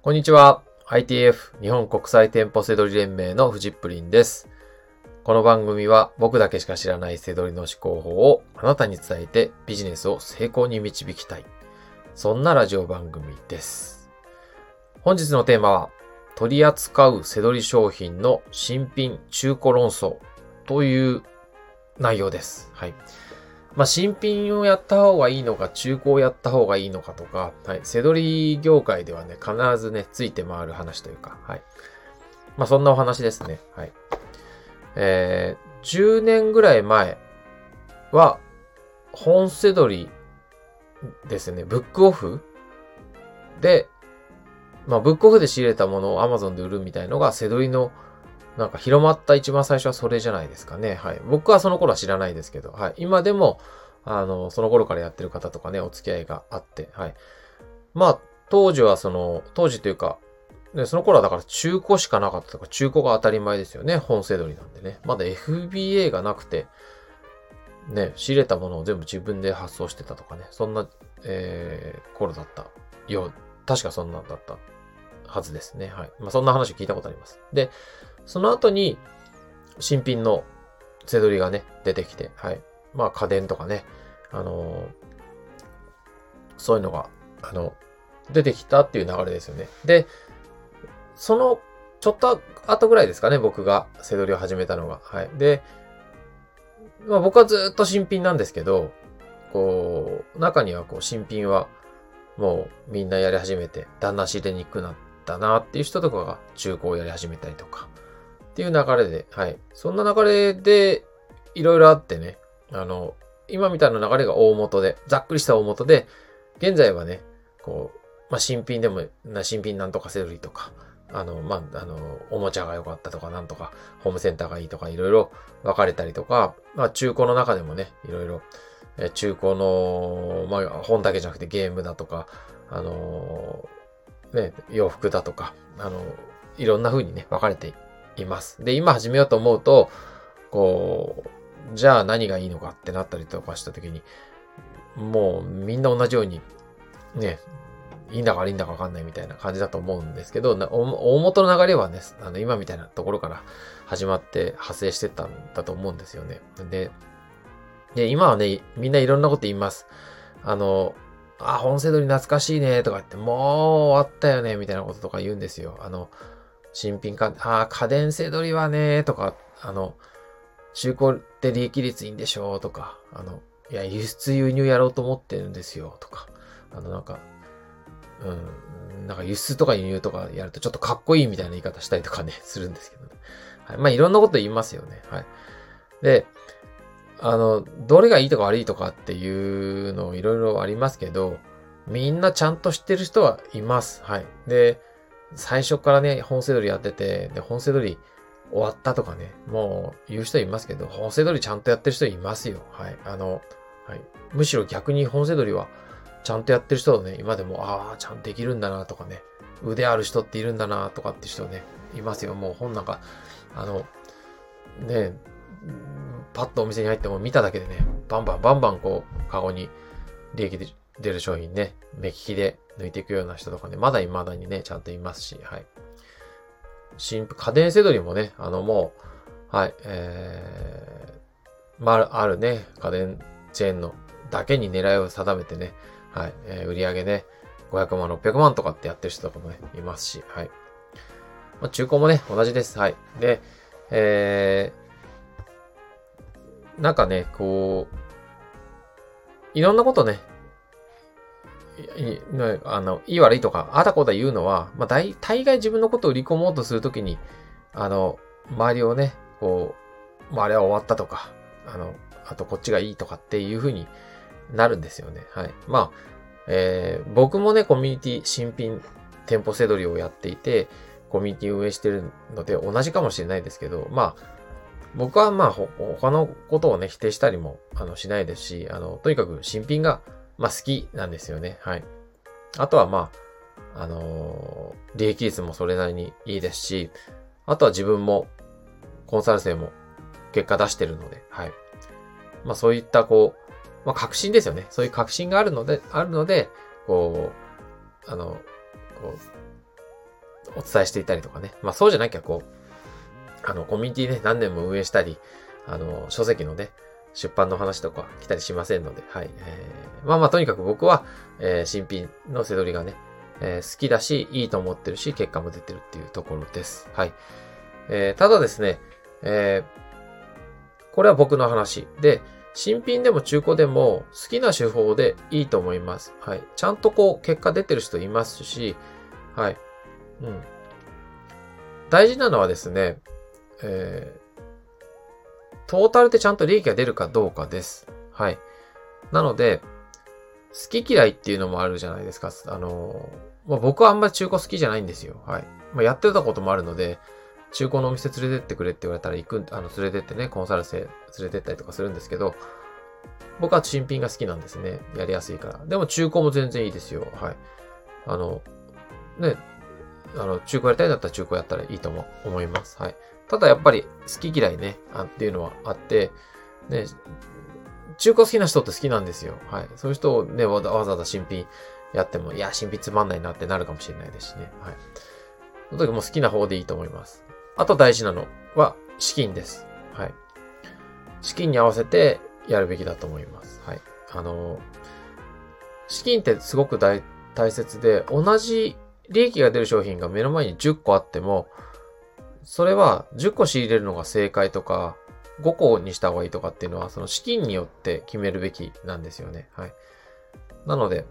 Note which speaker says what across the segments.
Speaker 1: こんにちは。ITF 日本国際店舗セドリ連盟のフジップリンです。この番組は僕だけしか知らないセドリの思考法をあなたに伝えてビジネスを成功に導きたい。そんなラジオ番組です。本日のテーマは取り扱うセドリ商品の新品中古論争という内容です。はい。まあ、新品をやった方がいいのか、中古をやった方がいいのかとか、はい。セドリ業界ではね、必ずね、ついて回る話というか、はい。まあ、そんなお話ですね。はい。えー、10年ぐらい前は、本セドリですね、ブックオフで、まあ、ブックオフで仕入れたものを Amazon で売るみたいのが、セドリのなんか広まった一番最初はそれじゃないですかね。はい。僕はその頃は知らないですけど、はい。今でも、あの、その頃からやってる方とかね、お付き合いがあって、はい。まあ、当時はその、当時というか、ね、その頃はだから中古しかなかったとか、中古が当たり前ですよね。本セドリなんでね。まだ FBA がなくて、ね、仕入れたものを全部自分で発送してたとかね。そんな、えー、頃だったよ、確かそんなんだったはずですね。はい。まあ、そんな話聞いたことあります。で、その後に、新品のセドリがね、出てきて、はい。まあ、家電とかね、あのーそういうのが、あの、出てきたっていう流れですよね。で、その、ちょっと後ぐらいですかね、僕がセドリを始めたのが。はい。で、まあ僕はずっと新品なんですけど、こう、中にはこう、新品は、もうみんなやり始めて、だんだん仕入れにくくなったなっていう人とかが中古をやり始めたりとか、っていう流れで、はい。そんな流れで、いろいろあってね、あの、今みたいな流れが大元で、ざっくりした大元で、現在はね、こう、まあ、新品でも、な新品なんとかセドリとか、あの、まあ、あの、おもちゃが良かったとか、なんとか、ホームセンターがいいとか、いろいろ分かれたりとか、まあ、中古の中でもね、いろいろ、え中古の、まあ、本だけじゃなくてゲームだとか、あのね、洋服だとか、あの、いろんな風にね、分かれています。で、今始めようと思うと、こう、じゃあ何がいいのかってなったりとかしたときに、もうみんな同じように、ね、いいんだか悪いんだかわかんないみたいな感じだと思うんですけど、大元の流れはね、あの今みたいなところから始まって派生してたんだと思うんですよね。で、で今はね、みんないろんなこと言います。あの、あ、本セドリ懐かしいねとか言って、もう終わったよねみたいなこととか言うんですよ。あの、新品か、あ、家電セドリはねとか、あの、中古って利益率いいんでしょうとか、あの、いや、輸出輸入やろうと思ってるんですよとか、あの、なんか、うん、なんか輸出とか輸入とかやるとちょっとかっこいいみたいな言い方したりとかね、するんですけどね。はい。まあ、いろんなこと言いますよね。はい。で、あの、どれがいいとか悪いとかっていうのいろいろありますけど、みんなちゃんと知ってる人はいます。はい。で、最初からね、本セドリやってて、で、本セドリ終わったとかね、もう言う人いますけど、本セドリちゃんとやってる人いますよ。はい。あの、はい。むしろ逆に本セドリは、ちゃんとやってる人をね、今でも、ああ、ちゃんとできるんだなとかね、腕ある人っているんだなとかって人ね、いますよ。もう本なんか、あの、ね、パッとお店に入っても見ただけでね、バンバンバンバンこう、カゴに利益で出る商品ね、目利きで抜いていくような人とかね、まだ未だにね、ちゃんといますし、はい。新家電セドリもね、あのもう、はい、えー、まあ、あるね、家電チェーンのだけに狙いを定めてね、はい、えー、売り上げね、500万、600万とかってやってる人とかもね、いますし、はい。まあ、中古もね、同じです。はい。で、えー、なんかね、こう、いろんなことね、あの、いい悪いとか、あたこだ言うのは、まあ、大、大概自分のことを売り込もうとするときに、あの、周りをね、こう、まあ、あれは終わったとか、あの、あとこっちがいいとかっていう風になるんですよね。はい。まあ、えー、僕もね、コミュニティ新品店舗セドリをやっていて、コミュニティ運営してるので同じかもしれないですけど、まあ、僕はまあ、他のことをね、否定したりも、あの、しないですし、あの、とにかく新品が、まあ、好きなんですよね。はい。あとはまあ、あのー、利益率もそれなりにいいですし、あとは自分も、コンサル生も結果出してるので、はい。まあそういったこう、まあ確信ですよね。そういう確信があるので、あるので、こう、あの、こうお伝えしていたりとかね。まあそうじゃなきゃこう、あの、コミュニティね、何年も運営したり、あの、書籍のね、出版の話とか来たりしませんので、はい。えー、まあまあとにかく僕は、えー、新品のせどりがね、えー、好きだし、いいと思ってるし、結果も出てるっていうところです。はい。えー、ただですね、えー、これは僕の話で、新品でも中古でも好きな手法でいいと思います。はい。ちゃんとこう結果出てる人いますし、はい。うん。大事なのはですね、えー、トータルでちゃんと利益が出るかどうかです。はい。なので、好き嫌いっていうのもあるじゃないですか。あの、まあ、僕はあんまり中古好きじゃないんですよ。はい。まあ、やってたこともあるので、中古のお店連れてってくれって言われたら行く、あの、連れてってね、コンサル生連れてったりとかするんですけど、僕は新品が好きなんですね。やりやすいから。でも中古も全然いいですよ。はい。あの、ね、あの、中古やりたいんだったら中古やったらいいとも思います。はい。ただやっぱり好き嫌いね、あっていうのはあって、ね、中古好きな人って好きなんですよ。はい。そういう人をね、わざわざ新品やっても、いや、新品つまんないなってなるかもしれないですしね。はい。その時も好きな方でいいと思います。あと大事なのは資金です。はい。資金に合わせてやるべきだと思います。はい。あの、資金ってすごく大大切で、同じ利益が出る商品が目の前に10個あっても、それは10個仕入れるのが正解とか、5個にした方がいいとかっていうのは、その資金によって決めるべきなんですよね。はい。なので、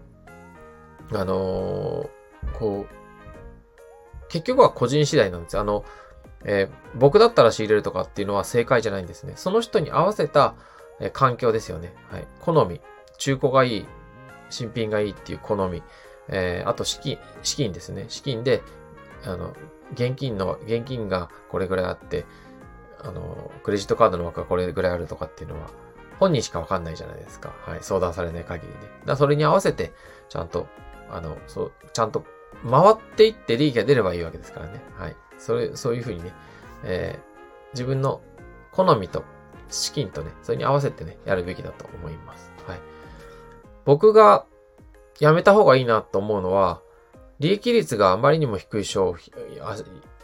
Speaker 1: あのー、こう、結局は個人次第なんです。あの、えー、僕だったら仕入れるとかっていうのは正解じゃないんですね。その人に合わせた、え、環境ですよね。はい。好み。中古がいい。新品がいいっていう好み。えー、あと資金、資金ですね。資金で、あの、現金の、現金がこれぐらいあって、あの、クレジットカードの枠がこれぐらいあるとかっていうのは、本人しかわかんないじゃないですか。はい。相談されない限りね。だそれに合わせて、ちゃんと、あの、そう、ちゃんと回っていって利益が出ればいいわけですからね。はい。それ、そういうふうにね、えー、自分の好みと資金とね、それに合わせてね、やるべきだと思います。はい。僕がやめた方がいいなと思うのは、利益率があまりにも低い商品、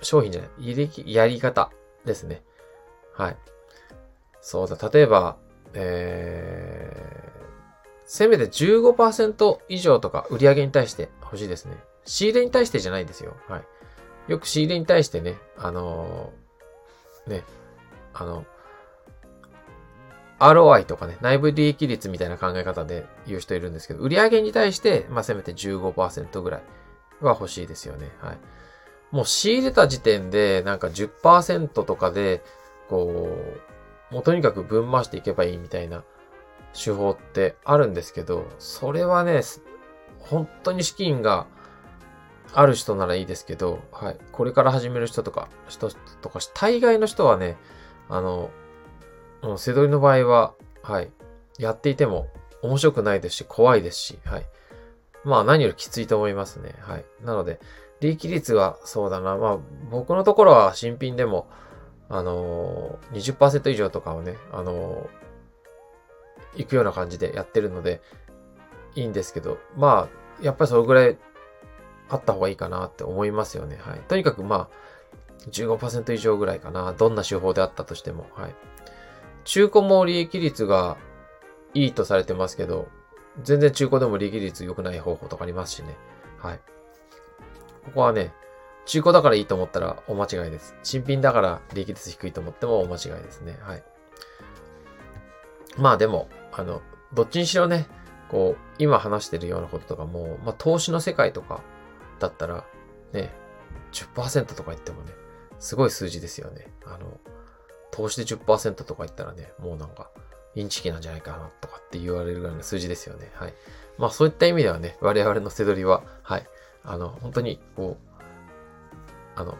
Speaker 1: 商品じゃない、やり方ですね。はい。そうだ、例えば、えー、せめて15%以上とか売り上げに対して欲しいですね。仕入れに対してじゃないんですよ。はい。よく仕入れに対してね、あのー、ね、あの、ROI とかね、内部利益率みたいな考え方で言う人いるんですけど、売上に対して、まあ、せめて15%ぐらいは欲しいですよね。はい。もう仕入れた時点で、なんか10%とかで、こう、もうとにかく分回していけばいいみたいな手法ってあるんですけど、それはね、本当に資金がある人ならいいですけど、はい。これから始める人とか、人とか、大概の人はね、あの、うん、セドリの場合は、はい。やっていても面白くないですし、怖いですし、はい。まあ何よりきついと思いますね。はい。なので、利益率はそうだな。まあ僕のところは新品でも、あのー、20%以上とかをね、あのー、行くような感じでやってるので、いいんですけど、まあ、やっぱりそれぐらいあった方がいいかなって思いますよね。はい。とにかくまあ、15%以上ぐらいかな。どんな手法であったとしても。はい。中古も利益率がいいとされてますけど、全然中古でも利益率良くない方法とかありますしね。はい。ここはね、中古だからいいと思ったらお間違いです。新品だから利益率低いと思ってもお間違いですね。はい。まあでも、あの、どっちにしろね、こう、今話してるようなこととかも、まあ投資の世界とかだったら、ね、10%とか言ってもね、すごい数字ですよね。あの、投資で10%とか言ったらね、もうなんか、インチキなんじゃないかなとかって言われるぐらいの数字ですよね。はい。まあそういった意味ではね、我々の背取りは、はい。あの、本当に、こう、あの、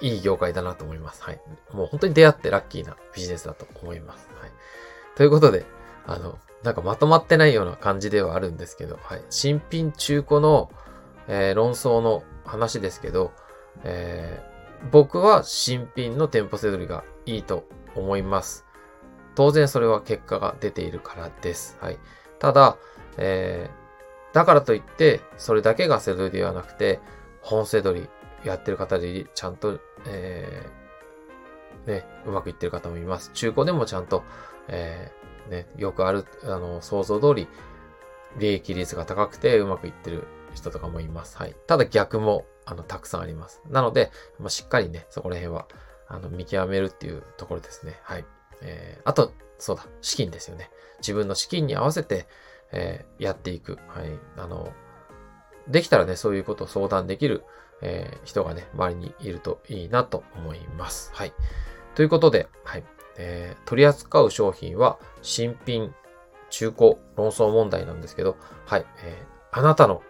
Speaker 1: いい業界だなと思います。はい。もう本当に出会ってラッキーなビジネスだと思います。はい。ということで、あの、なんかまとまってないような感じではあるんですけど、はい。新品中古の、えー、論争の話ですけど、えー、僕は新品の店舗せどりがいいと思います。当然それは結果が出ているからです。はい。ただ、えー、だからといって、それだけがセドリではなくて、本セドリ、やってる方でちゃんと、えー、ね、うまくいってる方もいます。中古でもちゃんと、えー、ね、よくある、あの、想像通り、利益率が高くてうまくいってる人とかもいます。はい。ただ逆も、あの、たくさんあります。なので、まあ、しっかりね、そこら辺は、あの、見極めるっていうところですね。はい。えー、あと、そうだ、資金ですよね。自分の資金に合わせて、えー、やっていく。はい。あの、できたらね、そういうことを相談できる、えー、人がね、周りにいるといいなと思います。はい。ということで、はい。えー、取り扱う商品は新品、中古、論争問題なんですけど、はい。えー、あなたの、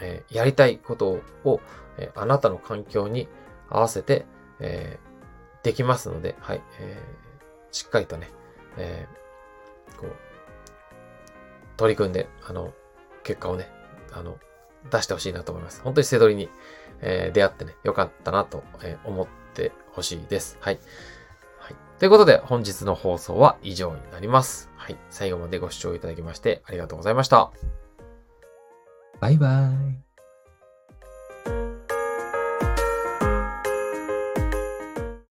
Speaker 1: えー、やりたいことを、えー、あなたの環境に合わせて、えー、できますので、はい。えー、しっかりとね、えー、こう、取り組んで、あの、結果をね、あの、出してほしいなと思います。本当に背取りに、えー、出会ってね、よかったなと、えー、思ってほしいです。はい。はい。ということで、本日の放送は以上になります。はい。最後までご視聴いただきましてありがとうございました。
Speaker 2: バイバイ。